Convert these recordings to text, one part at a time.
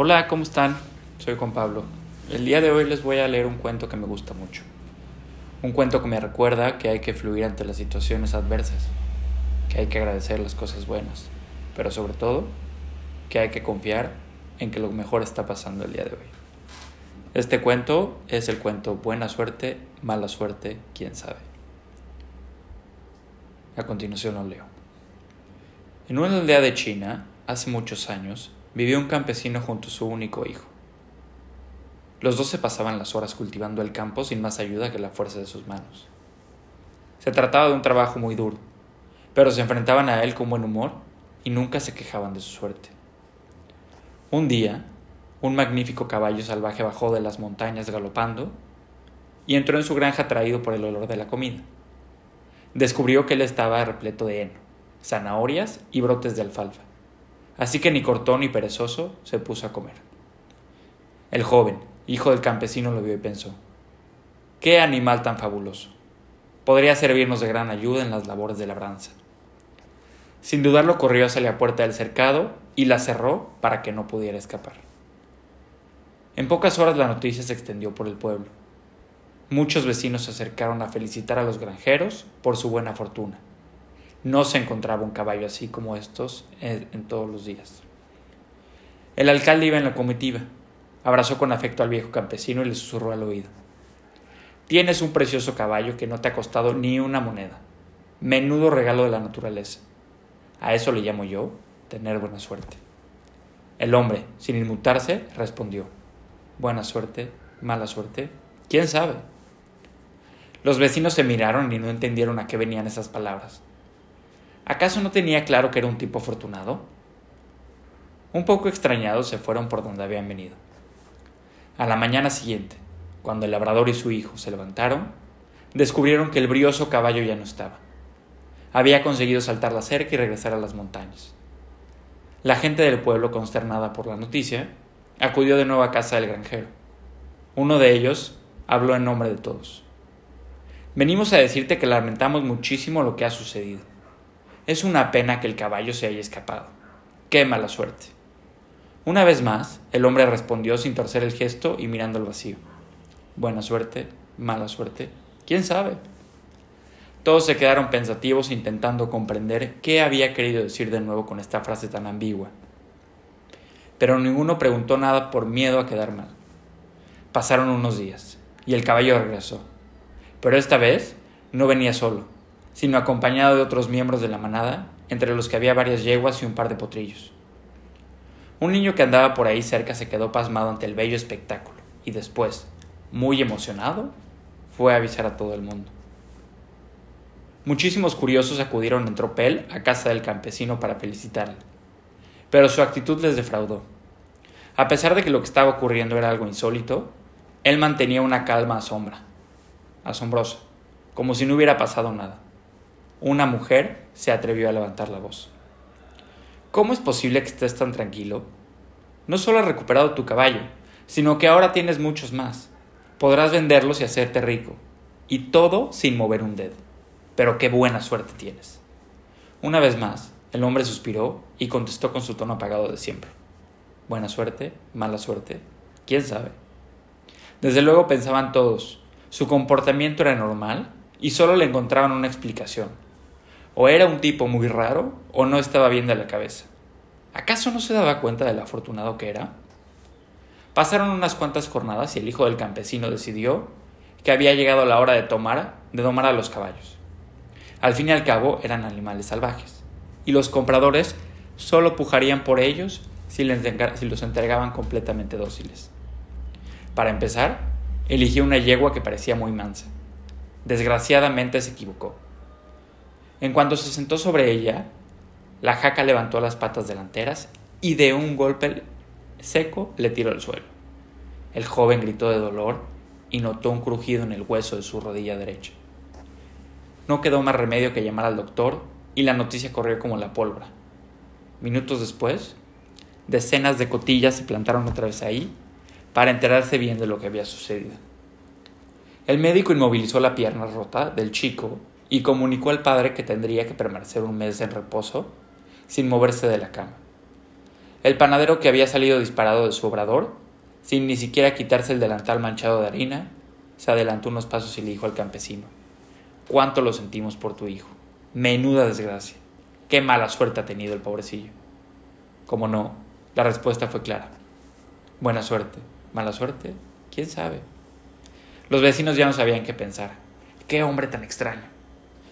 Hola, ¿cómo están? Soy Juan Pablo. El día de hoy les voy a leer un cuento que me gusta mucho. Un cuento que me recuerda que hay que fluir ante las situaciones adversas, que hay que agradecer las cosas buenas, pero sobre todo que hay que confiar en que lo mejor está pasando el día de hoy. Este cuento es el cuento Buena suerte, mala suerte, quién sabe. A continuación lo leo. En una aldea de China, hace muchos años, vivió un campesino junto a su único hijo. Los dos se pasaban las horas cultivando el campo sin más ayuda que la fuerza de sus manos. Se trataba de un trabajo muy duro, pero se enfrentaban a él con buen humor y nunca se quejaban de su suerte. Un día, un magnífico caballo salvaje bajó de las montañas galopando y entró en su granja atraído por el olor de la comida. Descubrió que él estaba repleto de heno, zanahorias y brotes de alfalfa, así que ni cortó ni perezoso se puso a comer. El joven, hijo del campesino, lo vio y pensó, qué animal tan fabuloso. Podría servirnos de gran ayuda en las labores de labranza. Sin dudarlo corrió hacia la puerta del cercado y la cerró para que no pudiera escapar. En pocas horas la noticia se extendió por el pueblo. Muchos vecinos se acercaron a felicitar a los granjeros por su buena fortuna. No se encontraba un caballo así como estos en todos los días. El alcalde iba en la comitiva, abrazó con afecto al viejo campesino y le susurró al oído. Tienes un precioso caballo que no te ha costado ni una moneda. Menudo regalo de la naturaleza. A eso le llamo yo tener buena suerte. El hombre, sin inmutarse, respondió buena suerte, mala suerte, quién sabe. Los vecinos se miraron y no entendieron a qué venían esas palabras. ¿Acaso no tenía claro que era un tipo afortunado? Un poco extrañados se fueron por donde habían venido. A la mañana siguiente, cuando el labrador y su hijo se levantaron, descubrieron que el brioso caballo ya no estaba. Había conseguido saltar la cerca y regresar a las montañas. La gente del pueblo, consternada por la noticia, acudió de nuevo a casa del granjero. Uno de ellos habló en nombre de todos. Venimos a decirte que lamentamos muchísimo lo que ha sucedido. Es una pena que el caballo se haya escapado. Qué mala suerte. Una vez más, el hombre respondió sin torcer el gesto y mirando al vacío. Buena suerte, mala suerte, quién sabe. Todos se quedaron pensativos intentando comprender qué había querido decir de nuevo con esta frase tan ambigua pero ninguno preguntó nada por miedo a quedar mal. Pasaron unos días, y el caballo regresó. Pero esta vez no venía solo, sino acompañado de otros miembros de la manada, entre los que había varias yeguas y un par de potrillos. Un niño que andaba por ahí cerca se quedó pasmado ante el bello espectáculo, y después, muy emocionado, fue a avisar a todo el mundo. Muchísimos curiosos acudieron en tropel a casa del campesino para felicitarle pero su actitud les defraudó. A pesar de que lo que estaba ocurriendo era algo insólito, él mantenía una calma asombra, asombrosa, como si no hubiera pasado nada. Una mujer se atrevió a levantar la voz. ¿Cómo es posible que estés tan tranquilo? No solo has recuperado tu caballo, sino que ahora tienes muchos más. Podrás venderlos y hacerte rico. Y todo sin mover un dedo. Pero qué buena suerte tienes. Una vez más, el hombre suspiró y contestó con su tono apagado de siempre. Buena suerte, mala suerte, quién sabe. Desde luego pensaban todos, su comportamiento era normal y solo le encontraban una explicación. O era un tipo muy raro o no estaba bien de la cabeza. ¿Acaso no se daba cuenta del afortunado que era? Pasaron unas cuantas jornadas y el hijo del campesino decidió que había llegado la hora de tomar, de domar a los caballos. Al fin y al cabo eran animales salvajes y los compradores solo pujarían por ellos si, los entregaban completamente dóciles. Para empezar, eligió una yegua que parecía muy mansa. Desgraciadamente se equivocó. En cuanto se sentó sobre ella, la jaca levantó las patas delanteras y de un golpe seco le tiró al suelo. El joven gritó de dolor y notó un crujido en el hueso de su rodilla derecha. No quedó más remedio que llamar al doctor y la noticia corrió como la pólvora. Minutos después, decenas de cotillas se plantaron otra vez ahí para enterarse bien de lo que había sucedido. El médico inmovilizó la pierna rota del chico y comunicó al padre que tendría que permanecer un mes en reposo sin moverse de la cama. El panadero que había salido disparado de su obrador, sin ni siquiera quitarse el delantal manchado de harina, se adelantó unos pasos y le dijo al campesino, ¿cuánto lo sentimos por tu hijo? Menuda desgracia. Qué mala suerte ha tenido el pobrecillo. Como no, la respuesta fue clara. Buena suerte. ¿Mala suerte? ¿Quién sabe? Los vecinos ya no sabían qué pensar. Qué hombre tan extraño.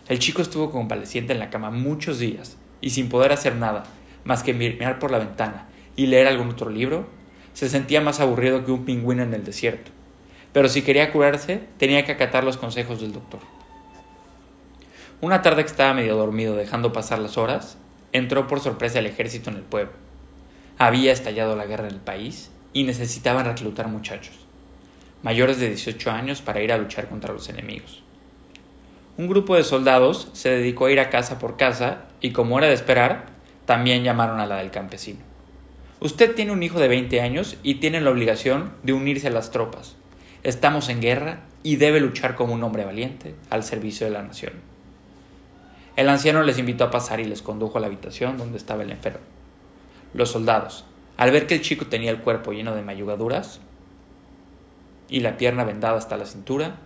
El chico estuvo convaleciente en la cama muchos días y sin poder hacer nada más que mirar por la ventana y leer algún otro libro, se sentía más aburrido que un pingüino en el desierto. Pero si quería curarse, tenía que acatar los consejos del doctor. Una tarde que estaba medio dormido dejando pasar las horas, entró por sorpresa el ejército en el pueblo. Había estallado la guerra en el país y necesitaban reclutar muchachos, mayores de 18 años para ir a luchar contra los enemigos. Un grupo de soldados se dedicó a ir a casa por casa y como era de esperar, también llamaron a la del campesino. Usted tiene un hijo de 20 años y tiene la obligación de unirse a las tropas. Estamos en guerra y debe luchar como un hombre valiente al servicio de la nación. El anciano les invitó a pasar y les condujo a la habitación donde estaba el enfermo. Los soldados, al ver que el chico tenía el cuerpo lleno de mayugaduras y la pierna vendada hasta la cintura,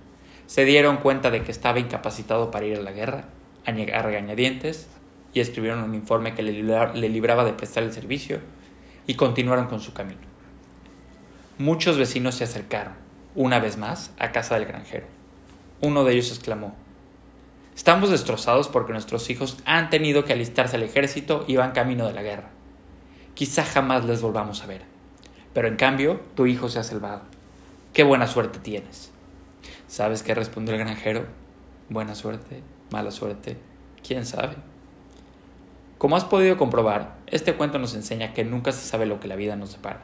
se dieron cuenta de que estaba incapacitado para ir a la guerra, a regañadientes, y escribieron un informe que le libraba de prestar el servicio y continuaron con su camino. Muchos vecinos se acercaron, una vez más, a casa del granjero. Uno de ellos exclamó, Estamos destrozados porque nuestros hijos han tenido que alistarse al ejército y van camino de la guerra. Quizá jamás les volvamos a ver. Pero en cambio, tu hijo se ha salvado. Qué buena suerte tienes. ¿Sabes qué respondió el granjero? Buena suerte, mala suerte, quién sabe. Como has podido comprobar, este cuento nos enseña que nunca se sabe lo que la vida nos separa.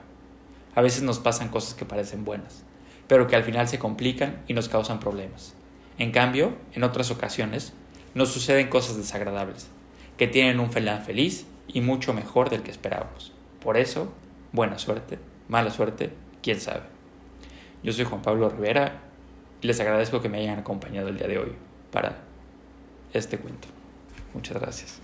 A veces nos pasan cosas que parecen buenas, pero que al final se complican y nos causan problemas. En cambio, en otras ocasiones, nos suceden cosas desagradables, que tienen un final feliz y mucho mejor del que esperábamos. Por eso, buena suerte, mala suerte, quién sabe. Yo soy Juan Pablo Rivera les agradezco que me hayan acompañado el día de hoy para este cuento. Muchas gracias.